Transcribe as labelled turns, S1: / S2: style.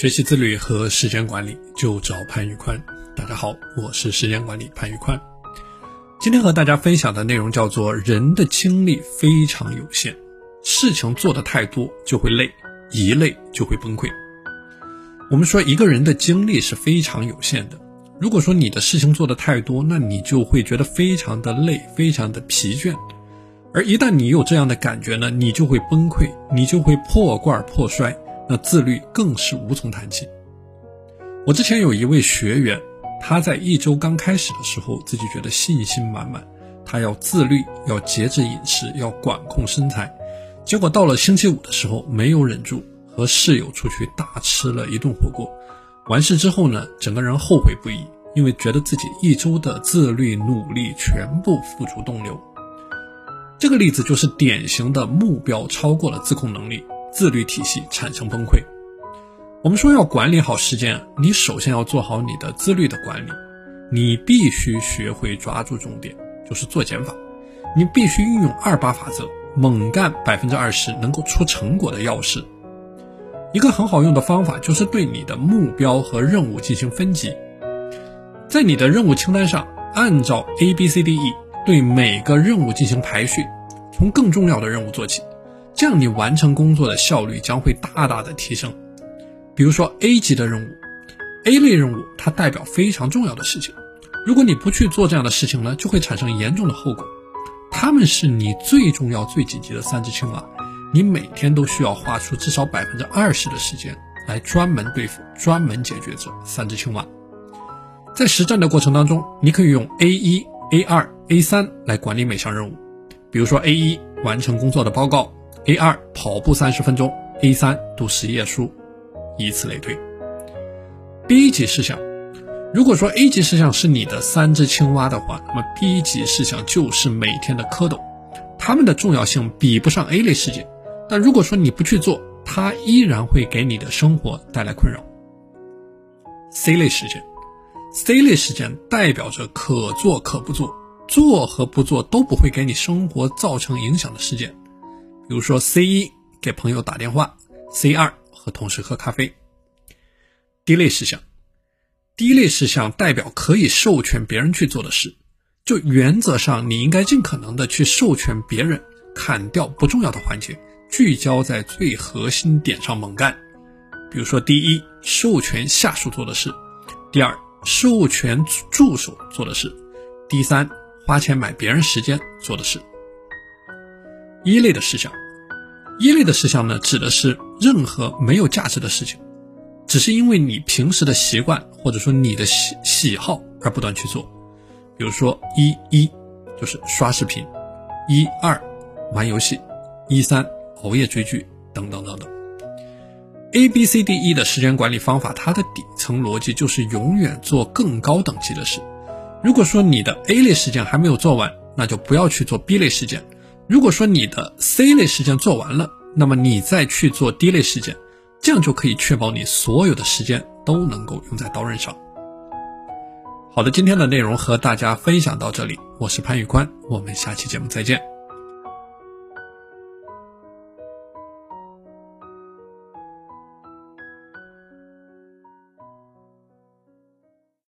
S1: 学习自律和时间管理，就找潘玉宽。大家好，我是时间管理潘玉宽。今天和大家分享的内容叫做：人的精力非常有限，事情做的太多就会累，一累就会崩溃。我们说一个人的精力是非常有限的，如果说你的事情做的太多，那你就会觉得非常的累，非常的疲倦。而一旦你有这样的感觉呢，你就会崩溃，你就会破罐破摔。那自律更是无从谈起。我之前有一位学员，他在一周刚开始的时候，自己觉得信心满满，他要自律，要节制饮食，要管控身材。结果到了星期五的时候，没有忍住，和室友出去大吃了一顿火锅。完事之后呢，整个人后悔不已，因为觉得自己一周的自律努力全部付诸东流。这个例子就是典型的目标超过了自控能力。自律体系产生崩溃。我们说要管理好时间，你首先要做好你的自律的管理。你必须学会抓住重点，就是做减法。你必须运用二八法则，猛干百分之二十能够出成果的要事。一个很好用的方法就是对你的目标和任务进行分级，在你的任务清单上按照 A、B、C、D、E 对每个任务进行排序，从更重要的任务做起。这样你完成工作的效率将会大大的提升。比如说 A 级的任务，A 类任务它代表非常重要的事情，如果你不去做这样的事情呢，就会产生严重的后果。他们是你最重要、最紧急的三只青蛙，你每天都需要花出至少百分之二十的时间来专门对付、专门解决这三只青蛙。在实战的过程当中，你可以用 A 一、A 二、A 三来管理每项任务。比如说 A 一完成工作的报告。A 二跑步三十分钟，A 三读十页书，以此类推。B 级事项，如果说 A 级事项是你的三只青蛙的话，那么 B 级事项就是每天的蝌蚪，它们的重要性比不上 A 类事件，但如果说你不去做，它依然会给你的生活带来困扰。C 类事件，C 类事件代表着可做可不做，做和不做都不会给你生活造成影响的事件。比如说，C 一给朋友打电话，C 二和同事喝咖啡。第一类事项第一类事项代表可以授权别人去做的事，就原则上你应该尽可能的去授权别人，砍掉不重要的环节，聚焦在最核心点上猛干。比如说，第一，授权下属做的事；第二，授权助手做的事；第三，花钱买别人时间做的事。一类的事项，一类的事项呢，指的是任何没有价值的事情，只是因为你平时的习惯或者说你的喜喜好而不断去做。比如说一一就是刷视频，一二玩游戏，一三熬夜追剧等等等等。A B C D E 的时间管理方法，它的底层逻辑就是永远做更高等级的事。如果说你的 A 类事件还没有做完，那就不要去做 B 类事件。如果说你的 C 类事件做完了，那么你再去做 D 类事件，这样就可以确保你所有的时间都能够用在刀刃上。好的，今天的内容和大家分享到这里，我是潘玉宽，我们下期节目再见。